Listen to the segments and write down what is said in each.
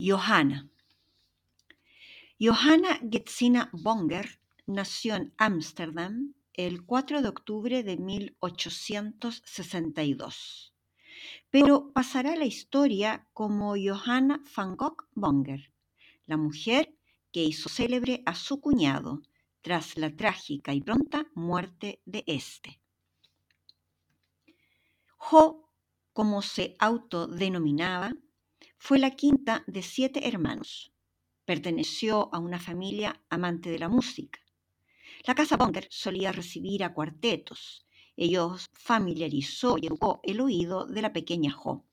Johanna. Johanna Getsina Bonger nació en Ámsterdam el 4 de octubre de 1862, pero pasará la historia como Johanna van Gogh Bonger, la mujer que hizo célebre a su cuñado tras la trágica y pronta muerte de éste. Jo, como se autodenominaba, fue la quinta de siete hermanos. Perteneció a una familia amante de la música la Casa Bonger solía recibir a cuartetos. Ellos familiarizó y educó el oído de la pequeña Jo,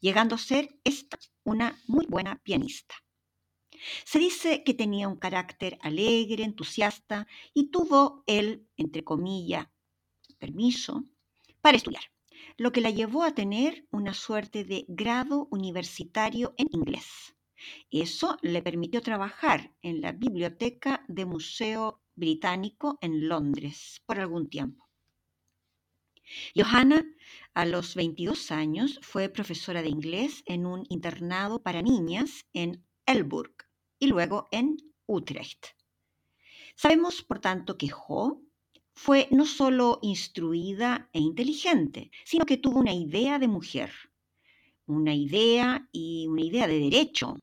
llegando a ser esta una muy buena pianista. Se dice que tenía un carácter alegre, entusiasta y tuvo el, entre comillas, permiso para estudiar, lo que la llevó a tener una suerte de grado universitario en inglés. Eso le permitió trabajar en la biblioteca de Museo británico en Londres por algún tiempo. Johanna, a los 22 años, fue profesora de inglés en un internado para niñas en Elburg y luego en Utrecht. Sabemos, por tanto, que Jo fue no solo instruida e inteligente, sino que tuvo una idea de mujer, una idea y una idea de derecho,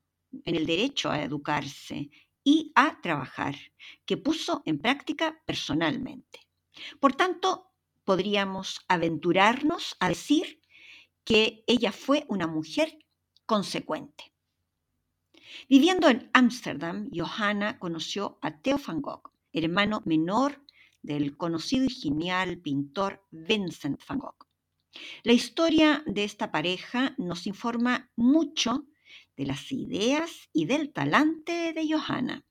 en el derecho a educarse y a trabajar, que puso en práctica personalmente. Por tanto, podríamos aventurarnos a decir que ella fue una mujer consecuente. Viviendo en Ámsterdam, Johanna conoció a Theo van Gogh, hermano menor del conocido y genial pintor Vincent van Gogh. La historia de esta pareja nos informa mucho de las ideas y del talante de Johanna.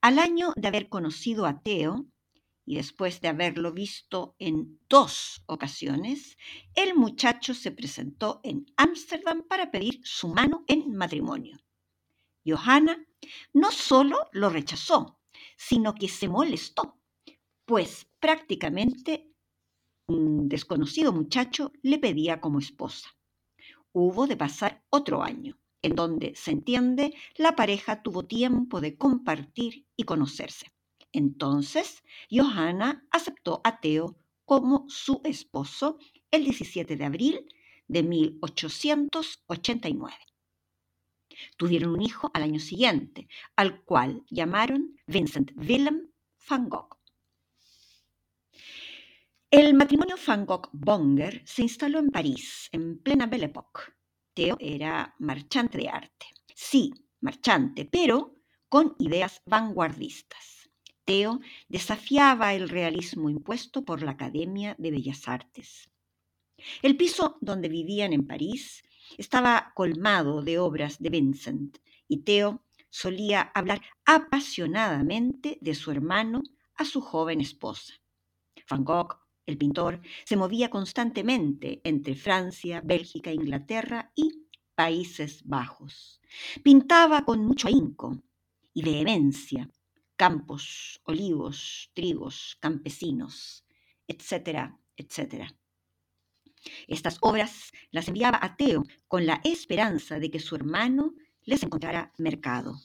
Al año de haber conocido a Teo, y después de haberlo visto en dos ocasiones, el muchacho se presentó en Ámsterdam para pedir su mano en matrimonio. Johanna no solo lo rechazó, sino que se molestó, pues prácticamente un desconocido muchacho le pedía como esposa. Hubo de pasar otro año en donde se entiende la pareja tuvo tiempo de compartir y conocerse. Entonces, Johanna aceptó a Teo como su esposo el 17 de abril de 1889. Tuvieron un hijo al año siguiente, al cual llamaron Vincent Willem van Gogh. El matrimonio van Gogh-Bonger se instaló en París en plena Belle Époque Teo era marchante de arte. Sí, marchante, pero con ideas vanguardistas. Teo desafiaba el realismo impuesto por la Academia de Bellas Artes. El piso donde vivían en París estaba colmado de obras de Vincent y Teo solía hablar apasionadamente de su hermano a su joven esposa. Van Gogh el pintor se movía constantemente entre Francia, Bélgica, Inglaterra y Países Bajos. Pintaba con mucho ahínco y vehemencia, campos, olivos, trigos, campesinos, etcétera, etcétera. Estas obras las enviaba a Teo con la esperanza de que su hermano les encontrara mercado.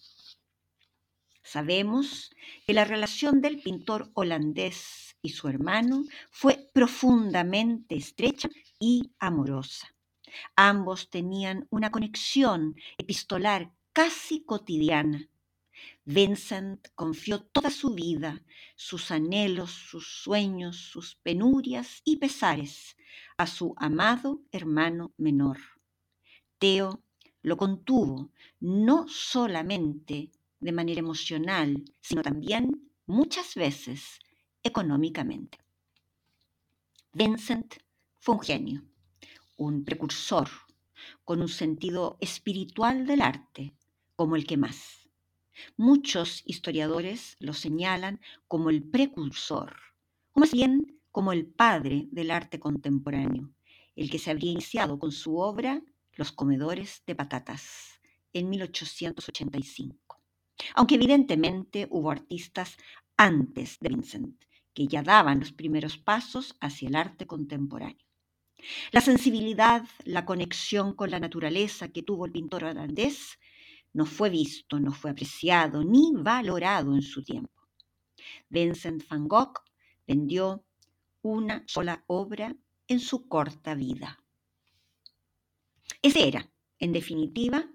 Sabemos que la relación del pintor holandés y su hermano fue profundamente estrecha y amorosa. Ambos tenían una conexión epistolar casi cotidiana. Vincent confió toda su vida, sus anhelos, sus sueños, sus penurias y pesares a su amado hermano menor. Teo lo contuvo no solamente de manera emocional, sino también muchas veces económicamente. Vincent fue un genio, un precursor, con un sentido espiritual del arte, como el que más. Muchos historiadores lo señalan como el precursor, o más bien como el padre del arte contemporáneo, el que se habría iniciado con su obra Los comedores de patatas en 1885. Aunque evidentemente hubo artistas antes de Vincent, que ya daban los primeros pasos hacia el arte contemporáneo. La sensibilidad, la conexión con la naturaleza que tuvo el pintor holandés no fue visto, no fue apreciado ni valorado en su tiempo. Vincent van Gogh vendió una sola obra en su corta vida. Ese era, en definitiva,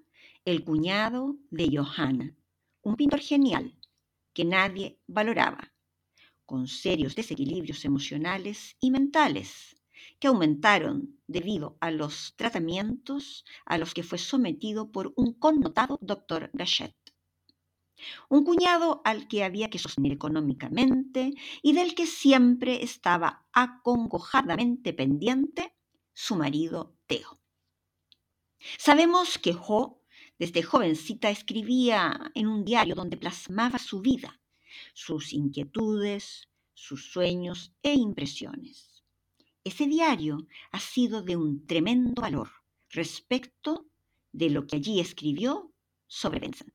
el cuñado de Johanna, un pintor genial que nadie valoraba, con serios desequilibrios emocionales y mentales que aumentaron debido a los tratamientos a los que fue sometido por un connotado doctor Gachet. Un cuñado al que había que sostener económicamente y del que siempre estaba acongojadamente pendiente su marido Teo. Sabemos que Jo desde jovencita escribía en un diario donde plasmaba su vida, sus inquietudes, sus sueños e impresiones. Ese diario ha sido de un tremendo valor respecto de lo que allí escribió sobre Vincent.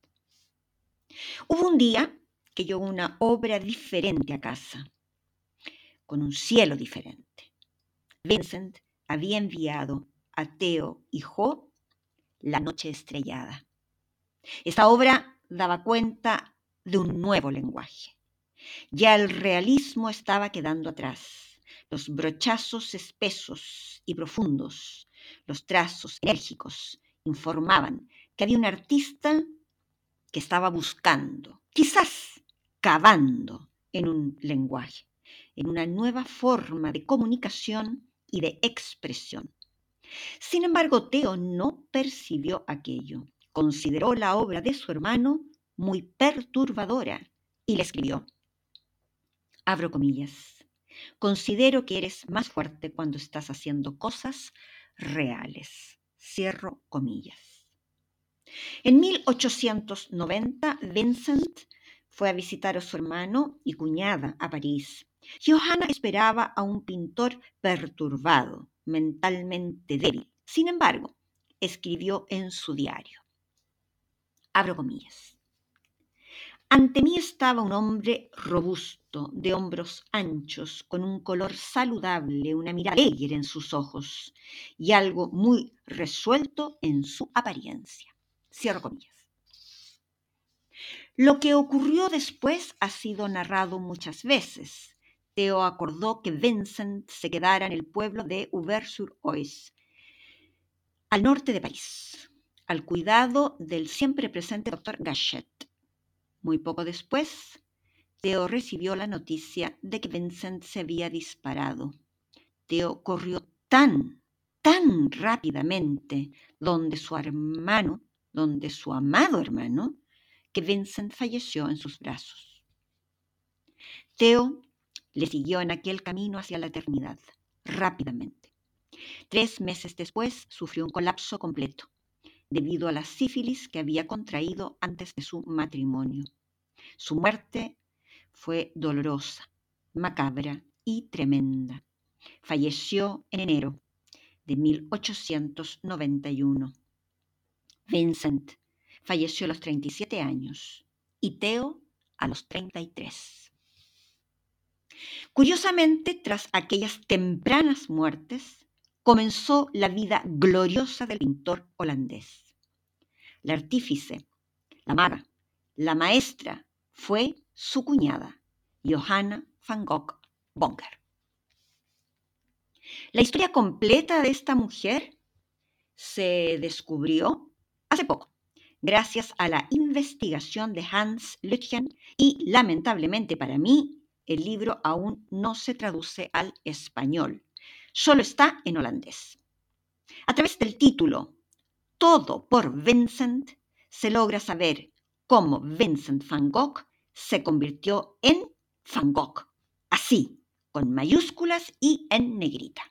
Hubo un día que llegó una obra diferente a casa, con un cielo diferente. Vincent había enviado a Teo y Jo La Noche Estrellada. Esta obra daba cuenta de un nuevo lenguaje. Ya el realismo estaba quedando atrás los brochazos espesos y profundos, los trazos enérgicos, informaban que había un artista que estaba buscando, quizás cavando en un lenguaje, en una nueva forma de comunicación y de expresión. Sin embargo, Teo no percibió aquello. Consideró la obra de su hermano muy perturbadora y le escribió, abro comillas, Considero que eres más fuerte cuando estás haciendo cosas reales. Cierro comillas. En 1890, Vincent fue a visitar a su hermano y cuñada a París. Johanna esperaba a un pintor perturbado, mentalmente débil. Sin embargo, escribió en su diario. Abro comillas. Ante mí estaba un hombre robusto, de hombros anchos, con un color saludable, una mirada alegre en sus ojos y algo muy resuelto en su apariencia. Cierro comillas. Lo que ocurrió después ha sido narrado muchas veces. Theo acordó que Vincent se quedara en el pueblo de Auvers-sur-Oise, al norte de París, al cuidado del siempre presente doctor Gachet muy poco después, Theo recibió la noticia de que Vincent se había disparado. Theo corrió tan, tan rápidamente donde su hermano, donde su amado hermano, que Vincent falleció en sus brazos. Theo le siguió en aquel camino hacia la eternidad, rápidamente. Tres meses después sufrió un colapso completo debido a la sífilis que había contraído antes de su matrimonio. Su muerte fue dolorosa, macabra y tremenda. Falleció en enero de 1891. Vincent falleció a los 37 años y Theo a los 33. Curiosamente, tras aquellas tempranas muertes, comenzó la vida gloriosa del pintor holandés. La artífice, la maga, la maestra fue su cuñada, Johanna van Gogh Bonker. La historia completa de esta mujer se descubrió hace poco, gracias a la investigación de Hans Lütgen y lamentablemente para mí el libro aún no se traduce al español, solo está en holandés. A través del título Todo por Vincent se logra saber cómo Vincent van Gogh se convirtió en Van Gogh, así, con mayúsculas y en negrita.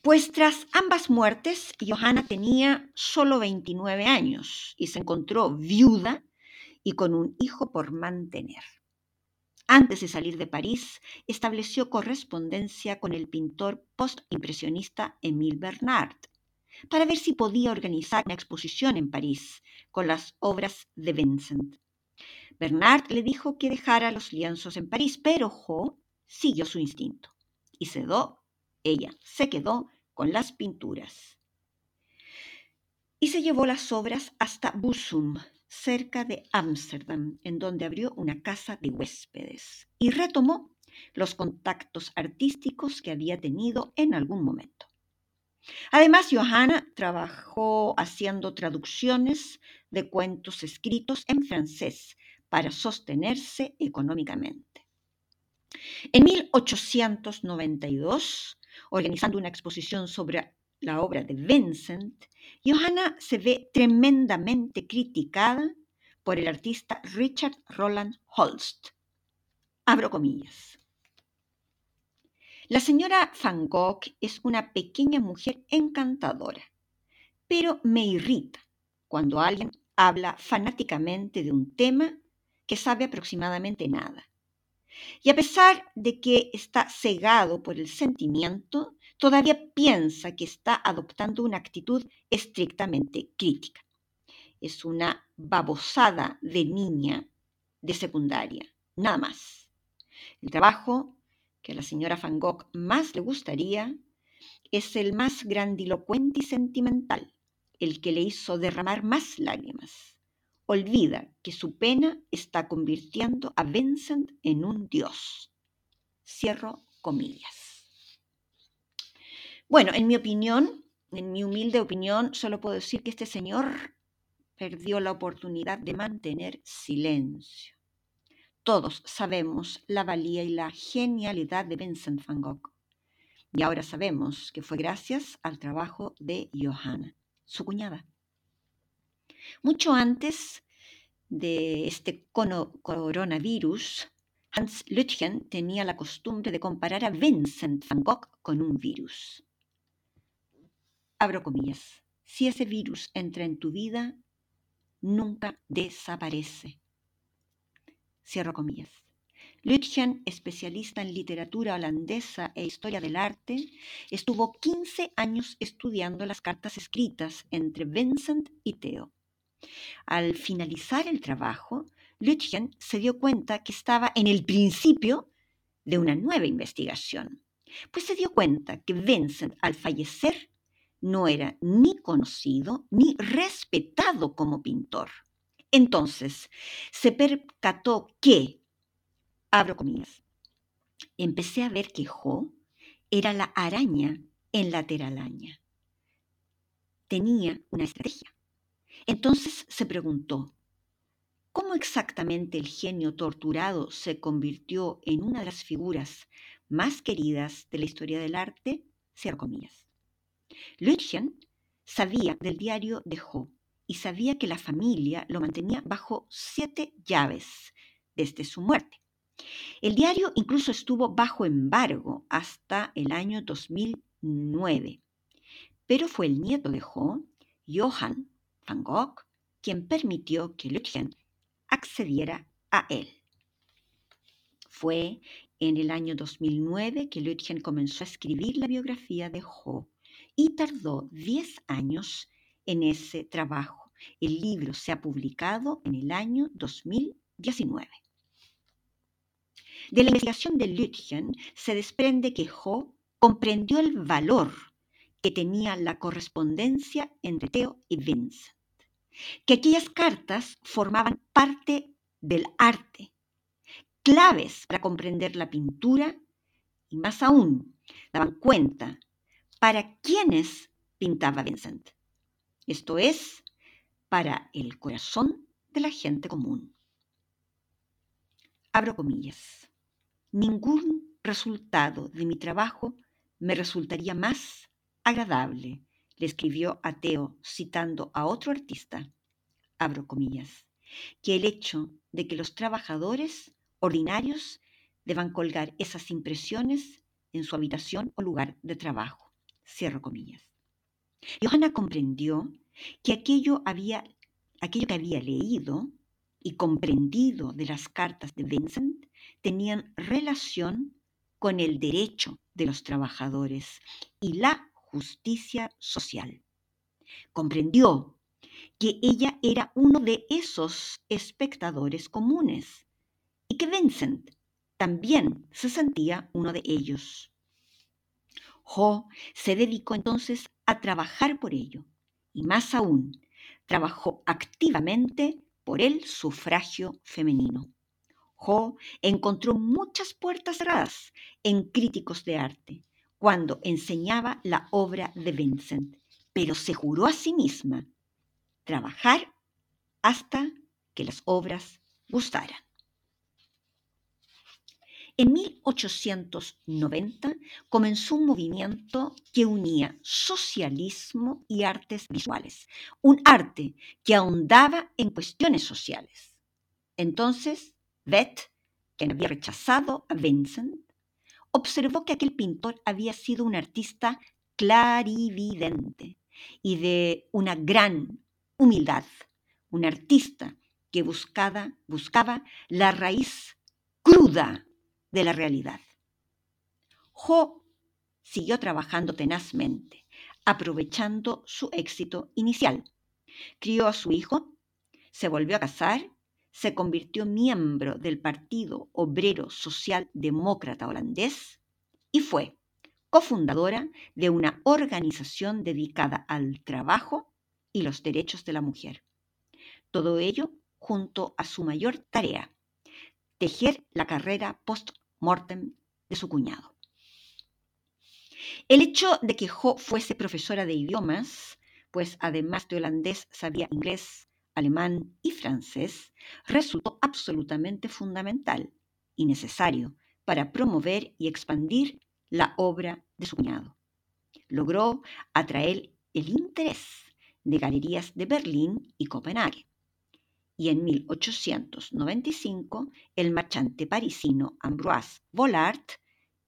Pues tras ambas muertes, Johanna tenía solo 29 años y se encontró viuda y con un hijo por mantener. Antes de salir de París, estableció correspondencia con el pintor postimpresionista Émile Bernard para ver si podía organizar una exposición en París con las obras de Vincent. Bernard le dijo que dejara los lienzos en París, pero Jo siguió su instinto y cedó ella se quedó con las pinturas. Y se llevó las obras hasta Busum, cerca de Ámsterdam, en donde abrió una casa de huéspedes y retomó los contactos artísticos que había tenido en algún momento. Además, Johanna trabajó haciendo traducciones de cuentos escritos en francés para sostenerse económicamente. En 1892 organizando una exposición sobre la obra de Vincent, Johanna se ve tremendamente criticada por el artista Richard Roland Holst. Abro comillas. La señora Van Gogh es una pequeña mujer encantadora, pero me irrita cuando alguien habla fanáticamente de un tema que sabe aproximadamente nada. Y a pesar de que está cegado por el sentimiento, todavía piensa que está adoptando una actitud estrictamente crítica. Es una babosada de niña de secundaria, nada más. El trabajo que a la señora Van Gogh más le gustaría es el más grandilocuente y sentimental, el que le hizo derramar más lágrimas olvida que su pena está convirtiendo a Vincent en un dios. Cierro comillas. Bueno, en mi opinión, en mi humilde opinión, solo puedo decir que este señor perdió la oportunidad de mantener silencio. Todos sabemos la valía y la genialidad de Vincent van Gogh. Y ahora sabemos que fue gracias al trabajo de Johanna, su cuñada. Mucho antes de este coronavirus, Hans Lütgen tenía la costumbre de comparar a Vincent van Gogh con un virus. Abro comillas. Si ese virus entra en tu vida, nunca desaparece. Cierro comillas. Lütgen, especialista en literatura holandesa e historia del arte, estuvo 15 años estudiando las cartas escritas entre Vincent y Theo. Al finalizar el trabajo, Lütgen se dio cuenta que estaba en el principio de una nueva investigación, pues se dio cuenta que Vincent al fallecer no era ni conocido ni respetado como pintor. Entonces, se percató que, abro comillas, empecé a ver que Jo era la araña en la teralaña. Tenía una estrategia. Entonces se preguntó, ¿cómo exactamente el genio torturado se convirtió en una de las figuras más queridas de la historia del arte? Cierro comillas. Lütgen sabía del diario de Jo y sabía que la familia lo mantenía bajo siete llaves desde su muerte. El diario incluso estuvo bajo embargo hasta el año 2009, pero fue el nieto de Jo, Johann Van Gogh quien permitió que Lütgen accediera a él. Fue en el año 2009 que Lütgen comenzó a escribir la biografía de Jo y tardó 10 años en ese trabajo. El libro se ha publicado en el año 2000 XIX. De la investigación de Lütgen se desprende que Ho comprendió el valor que tenía la correspondencia entre Theo y Vincent, que aquellas cartas formaban parte del arte, claves para comprender la pintura y más aún daban cuenta para quiénes pintaba Vincent. Esto es, para el corazón de la gente común. Abro comillas. Ningún resultado de mi trabajo me resultaría más agradable, le escribió a Teo citando a otro artista, abro comillas, que el hecho de que los trabajadores ordinarios deban colgar esas impresiones en su habitación o lugar de trabajo. Cierro comillas. Johanna comprendió que aquello, había, aquello que había leído y comprendido de las cartas de Vincent tenían relación con el derecho de los trabajadores y la justicia social. Comprendió que ella era uno de esos espectadores comunes y que Vincent también se sentía uno de ellos. Ho se dedicó entonces a trabajar por ello y más aún, trabajó activamente por el sufragio femenino. Ho encontró muchas puertas cerradas en críticos de arte cuando enseñaba la obra de Vincent, pero se juró a sí misma trabajar hasta que las obras gustaran. En 1890 comenzó un movimiento que unía socialismo y artes visuales, un arte que ahondaba en cuestiones sociales. Entonces, Beth, quien había rechazado a Vincent, observó que aquel pintor había sido un artista clarividente y de una gran humildad, un artista que buscaba, buscaba la raíz cruda de la realidad. Ho siguió trabajando tenazmente, aprovechando su éxito inicial. Crió a su hijo, se volvió a casar, se convirtió miembro del Partido Obrero Social Demócrata Holandés y fue cofundadora de una organización dedicada al trabajo y los derechos de la mujer. Todo ello junto a su mayor tarea, tejer la carrera post-mortem de su cuñado. El hecho de que Jo fuese profesora de idiomas, pues además de holandés sabía inglés, alemán y francés, resultó absolutamente fundamental y necesario para promover y expandir la obra de su cuñado. Logró atraer el interés de galerías de Berlín y Copenhague y en 1895 el marchante parisino Ambroise Vollard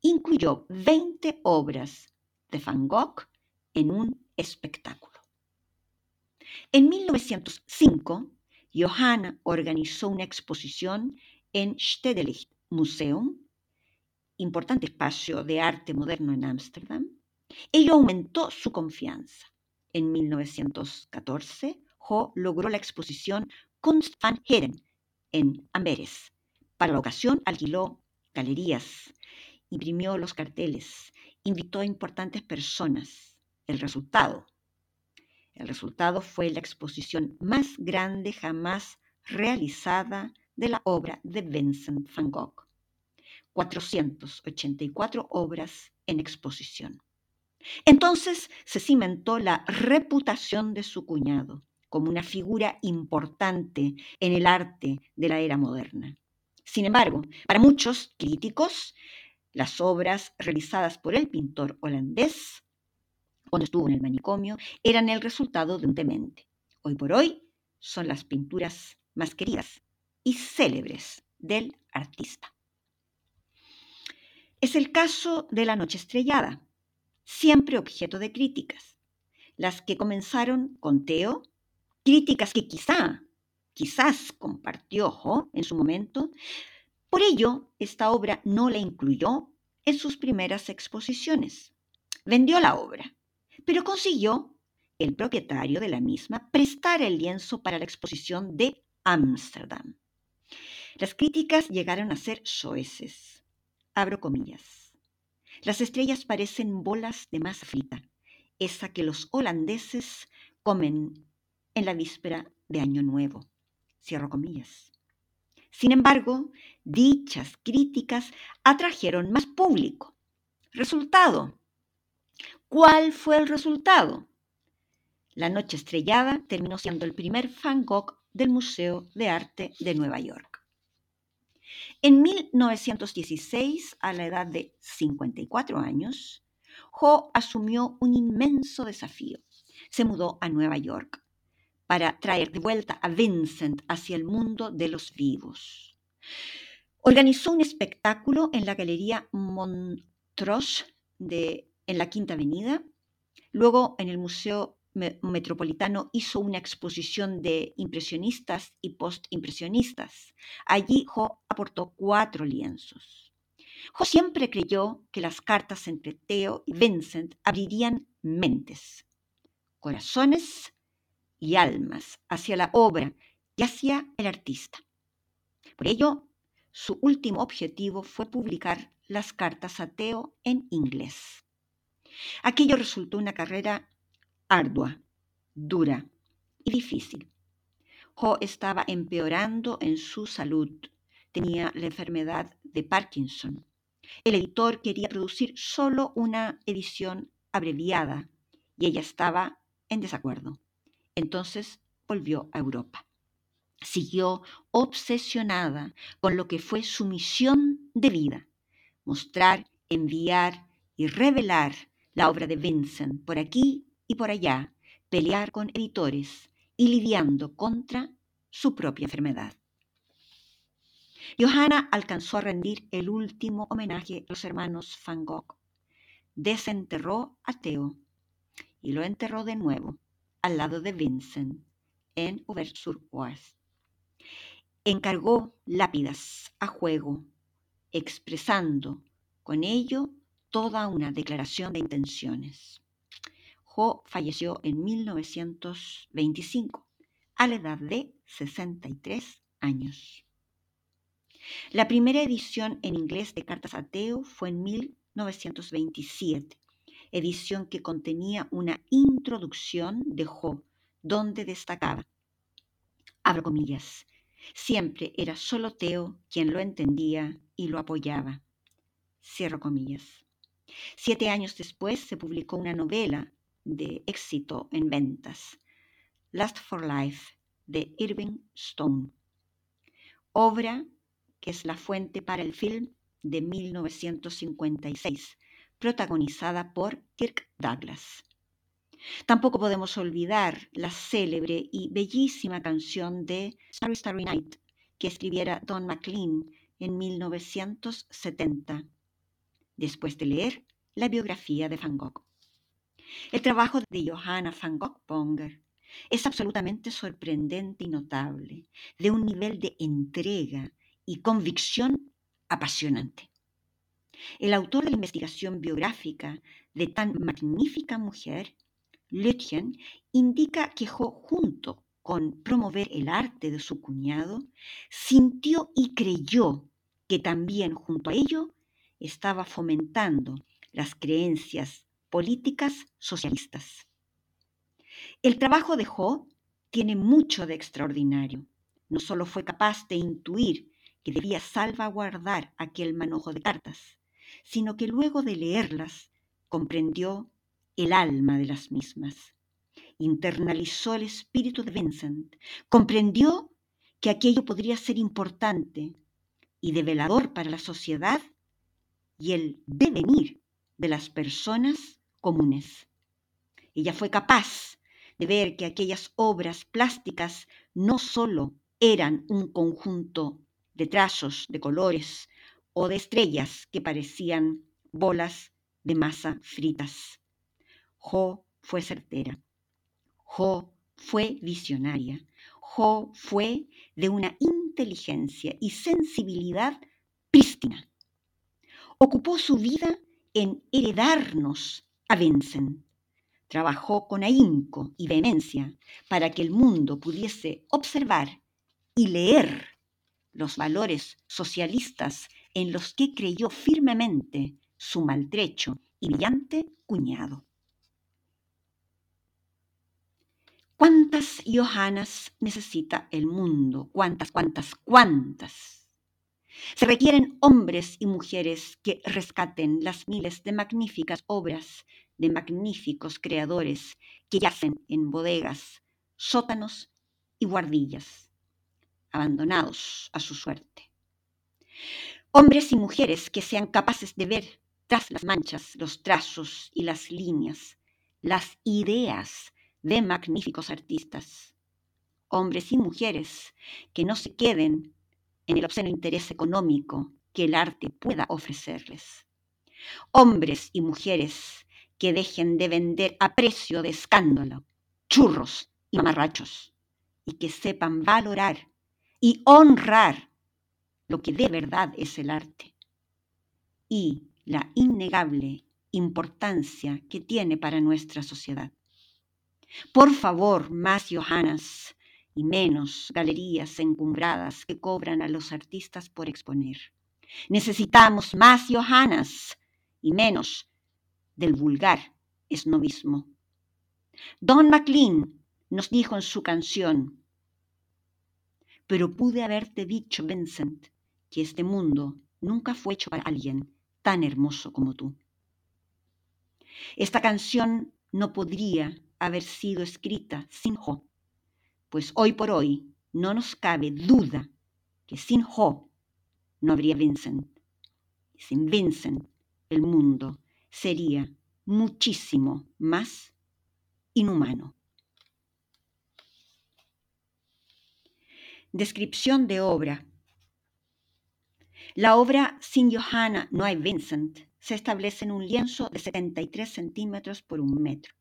incluyó 20 obras de Van Gogh en un espectáculo. En 1905, Johanna organizó una exposición en Stedelijk Museum, importante espacio de arte moderno en Ámsterdam. Ello aumentó su confianza. En 1914, Ho logró la exposición Kunst van Heren en Amberes. Para la ocasión alquiló galerías, imprimió los carteles, invitó a importantes personas. El resultado. El resultado fue la exposición más grande jamás realizada de la obra de Vincent van Gogh. 484 obras en exposición. Entonces se cimentó la reputación de su cuñado como una figura importante en el arte de la era moderna. Sin embargo, para muchos críticos, las obras realizadas por el pintor holandés cuando estuvo en el manicomio eran el resultado de un demente. Hoy por hoy son las pinturas más queridas y célebres del artista. Es el caso de La Noche Estrellada, siempre objeto de críticas, las que comenzaron con Teo críticas que quizá, quizás compartió en su momento. Por ello, esta obra no la incluyó en sus primeras exposiciones. Vendió la obra, pero consiguió el propietario de la misma prestar el lienzo para la exposición de Ámsterdam. Las críticas llegaron a ser soeces. Abro comillas. Las estrellas parecen bolas de masa frita, esa que los holandeses comen en la víspera de Año Nuevo. Cierro comillas. Sin embargo, dichas críticas atrajeron más público. Resultado. ¿Cuál fue el resultado? La Noche Estrellada terminó siendo el primer Van Gogh del Museo de Arte de Nueva York. En 1916, a la edad de 54 años, Ho asumió un inmenso desafío. Se mudó a Nueva York para traer de vuelta a Vincent hacia el mundo de los vivos. Organizó un espectáculo en la Galería Montrose de, en la Quinta Avenida, luego en el Museo Metropolitano hizo una exposición de impresionistas y postimpresionistas. Allí Jo aportó cuatro lienzos. Jo siempre creyó que las cartas entre Theo y Vincent abrirían mentes, corazones y almas hacia la obra y hacia el artista. Por ello, su último objetivo fue publicar las cartas a Theo en inglés. Aquello resultó una carrera ardua, dura y difícil. Ho estaba empeorando en su salud. Tenía la enfermedad de Parkinson. El editor quería producir solo una edición abreviada y ella estaba en desacuerdo. Entonces volvió a Europa. Siguió obsesionada con lo que fue su misión de vida, mostrar, enviar y revelar la obra de Vincent por aquí y por allá, pelear con editores y lidiando contra su propia enfermedad. Johanna alcanzó a rendir el último homenaje a los hermanos Van Gogh. Desenterró a Theo y lo enterró de nuevo al lado de Vincent en Auvers-sur-Oise. Encargó lápidas a juego, expresando con ello toda una declaración de intenciones. Ho falleció en 1925 a la edad de 63 años. La primera edición en inglés de Cartas a Teo fue en 1927, edición que contenía una introducción de Ho, donde destacaba, abro comillas, siempre era solo Teo quien lo entendía y lo apoyaba. Cierro comillas. Siete años después se publicó una novela de éxito en ventas, Last for Life, de Irving Stone, obra que es la fuente para el film de 1956, protagonizada por Kirk Douglas. Tampoco podemos olvidar la célebre y bellísima canción de Starry Starry Night que escribiera Don McLean en 1970, después de leer la biografía de Van Gogh. El trabajo de Johanna van Gogh-Bonger es absolutamente sorprendente y notable, de un nivel de entrega y convicción apasionante. El autor de la investigación biográfica de tan magnífica mujer, Lütjen, indica que junto con promover el arte de su cuñado, sintió y creyó que también junto a ello estaba fomentando las creencias políticas socialistas. El trabajo de Ho tiene mucho de extraordinario. No solo fue capaz de intuir que debía salvaguardar aquel manojo de cartas, sino que luego de leerlas comprendió el alma de las mismas. Internalizó el espíritu de Vincent, comprendió que aquello podría ser importante y develador para la sociedad y el devenir de las personas comunes. Ella fue capaz de ver que aquellas obras plásticas no sólo eran un conjunto de trazos, de colores o de estrellas que parecían bolas de masa fritas. Jo fue certera. Jo fue visionaria. Jo fue de una inteligencia y sensibilidad prístina. Ocupó su vida en heredarnos a Vincent. Trabajó con ahínco y vehemencia para que el mundo pudiese observar y leer los valores socialistas en los que creyó firmemente su maltrecho y brillante cuñado. ¿Cuántas Johannas necesita el mundo? ¿Cuántas, cuántas, cuántas? Se requieren hombres y mujeres que rescaten las miles de magníficas obras de magníficos creadores que yacen en bodegas, sótanos y guardillas, abandonados a su suerte. Hombres y mujeres que sean capaces de ver tras las manchas los trazos y las líneas, las ideas de magníficos artistas, hombres y mujeres que no se queden en el obsceno interés económico que el arte pueda ofrecerles, hombres y mujeres que dejen de vender a precio de escándalo churros y mamarrachos y que sepan valorar y honrar lo que de verdad es el arte y la innegable importancia que tiene para nuestra sociedad. Por favor, más Johannas y menos galerías encumbradas que cobran a los artistas por exponer. Necesitamos más Johannas y menos del vulgar esnovismo. Don MacLean nos dijo en su canción, pero pude haberte dicho, Vincent, que este mundo nunca fue hecho para alguien tan hermoso como tú. Esta canción no podría haber sido escrita sin Jo, pues hoy por hoy no nos cabe duda que sin Jo no habría Vincent. Y sin Vincent el mundo sería muchísimo más inhumano. Descripción de obra. La obra Sin Johanna no hay Vincent se establece en un lienzo de 73 centímetros por un metro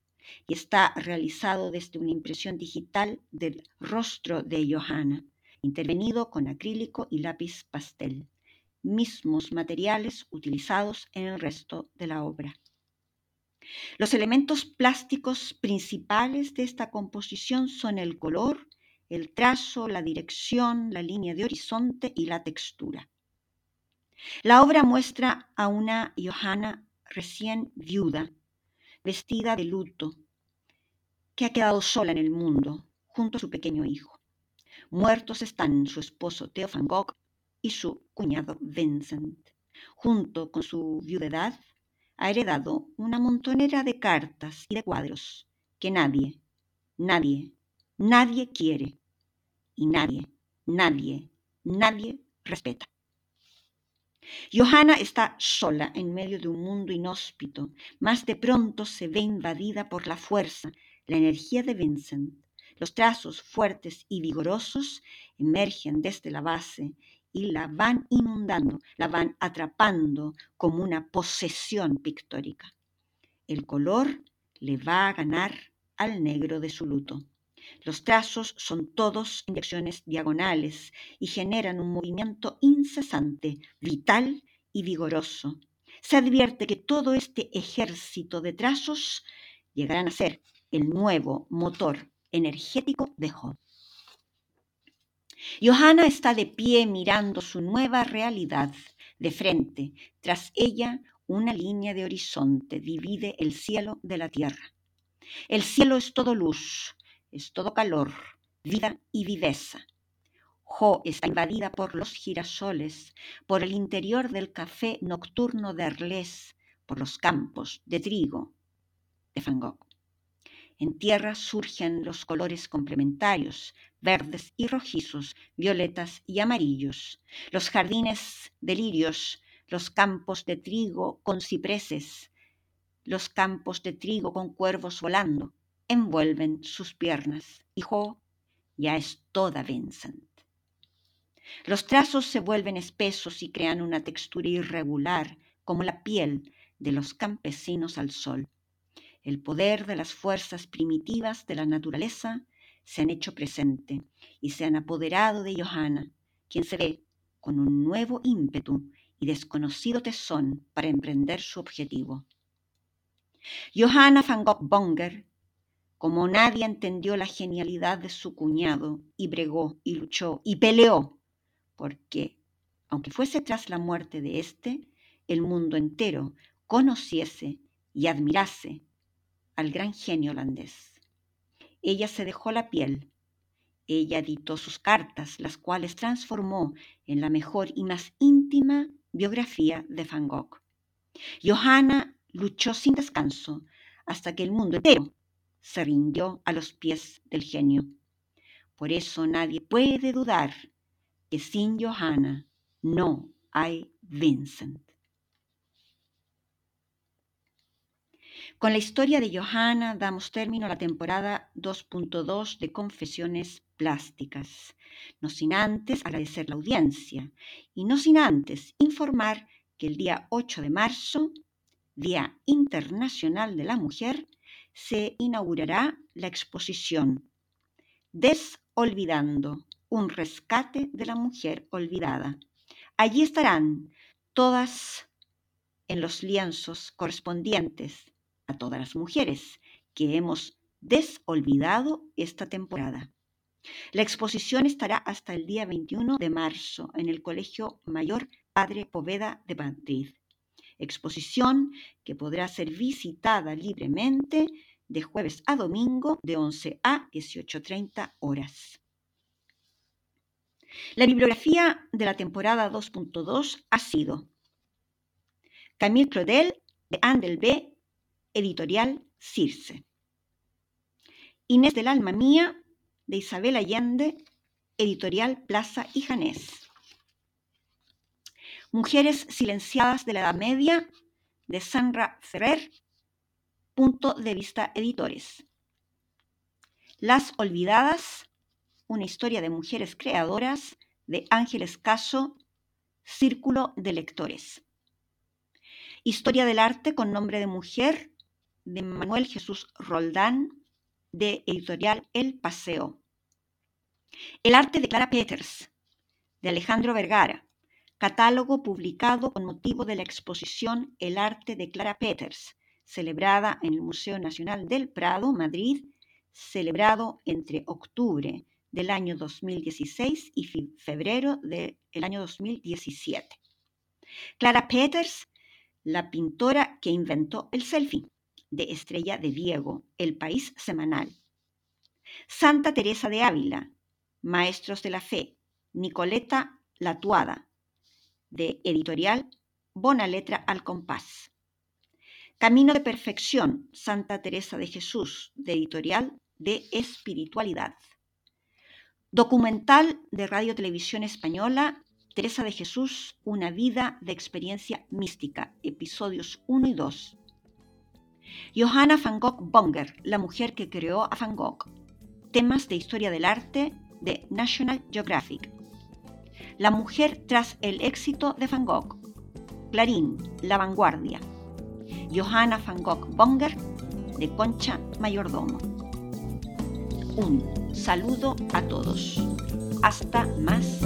y está realizado desde una impresión digital del rostro de Johanna, intervenido con acrílico y lápiz pastel, mismos materiales utilizados en el resto de la obra. Los elementos plásticos principales de esta composición son el color, el trazo, la dirección, la línea de horizonte y la textura. La obra muestra a una Johanna recién viuda, vestida de luto, que ha quedado sola en el mundo junto a su pequeño hijo. Muertos están su esposo Theo van Gogh y su cuñado Vincent. Junto con su viudedad, ha heredado una montonera de cartas y de cuadros que nadie, nadie, nadie quiere y nadie, nadie, nadie respeta. Johanna está sola en medio de un mundo inhóspito, más de pronto se ve invadida por la fuerza, la energía de Vincent. Los trazos fuertes y vigorosos emergen desde la base y la van inundando, la van atrapando como una posesión pictórica. El color le va a ganar al negro de su luto. Los trazos son todos inyecciones diagonales y generan un movimiento incesante, vital y vigoroso. Se advierte que todo este ejército de trazos llegarán a ser el nuevo motor energético de Hobbes. Johanna está de pie mirando su nueva realidad de frente. Tras ella, una línea de horizonte divide el cielo de la tierra. El cielo es todo luz, es todo calor, vida y viveza. Jo está invadida por los girasoles, por el interior del café nocturno de Arles, por los campos de trigo de Van Gogh. En tierra surgen los colores complementarios, verdes y rojizos, violetas y amarillos, los jardines de lirios, los campos de trigo con cipreses, los campos de trigo con cuervos volando, envuelven sus piernas y Jo ya es toda Vincent. Los trazos se vuelven espesos y crean una textura irregular como la piel de los campesinos al sol. El poder de las fuerzas primitivas de la naturaleza se han hecho presente y se han apoderado de Johanna, quien se ve con un nuevo ímpetu y desconocido tesón para emprender su objetivo. Johanna van Gogh Bonger, como nadie entendió la genialidad de su cuñado y bregó y luchó y peleó porque, aunque fuese tras la muerte de éste, el mundo entero conociese y admirase al gran genio holandés. Ella se dejó la piel, ella editó sus cartas, las cuales transformó en la mejor y más íntima biografía de Van Gogh. Johanna luchó sin descanso hasta que el mundo entero se rindió a los pies del genio. Por eso nadie puede dudar que sin Johanna no hay Vincent. Con la historia de Johanna damos término a la temporada 2.2 de Confesiones Plásticas, no sin antes agradecer la audiencia y no sin antes informar que el día 8 de marzo, Día Internacional de la Mujer, se inaugurará la exposición Desolvidando, un rescate de la mujer olvidada. Allí estarán todas en los lienzos correspondientes a todas las mujeres que hemos desolvidado esta temporada. La exposición estará hasta el día 21 de marzo en el Colegio Mayor Padre Poveda de Madrid. Exposición que podrá ser visitada libremente de jueves a domingo de 11 a 18.30 horas. La bibliografía de la temporada 2.2 ha sido Camille Claudel de Andel B editorial Circe. Inés del alma mía, de Isabel Allende, editorial Plaza y Janés. Mujeres silenciadas de la Edad Media, de Sandra Ferrer, punto de vista editores. Las Olvidadas, una historia de mujeres creadoras, de Ángeles Caso, Círculo de Lectores. Historia del arte con nombre de mujer, de Manuel Jesús Roldán, de editorial El Paseo. El arte de Clara Peters, de Alejandro Vergara, catálogo publicado con motivo de la exposición El arte de Clara Peters, celebrada en el Museo Nacional del Prado, Madrid, celebrado entre octubre del año 2016 y febrero del año 2017. Clara Peters, la pintora que inventó el selfie de Estrella de Diego, El País Semanal. Santa Teresa de Ávila, Maestros de la Fe, Nicoleta Latuada, de editorial Bona Letra al Compás. Camino de Perfección, Santa Teresa de Jesús, de editorial de Espiritualidad. Documental de Radio Televisión Española, Teresa de Jesús, Una vida de experiencia mística, episodios 1 y 2. Johanna van Gogh Bonger, la mujer que creó a Van Gogh. Temas de historia del arte de National Geographic. La mujer tras el éxito de Van Gogh. Clarín, La Vanguardia. Johanna van Gogh Bonger, de Concha Mayordomo. Un saludo a todos. Hasta más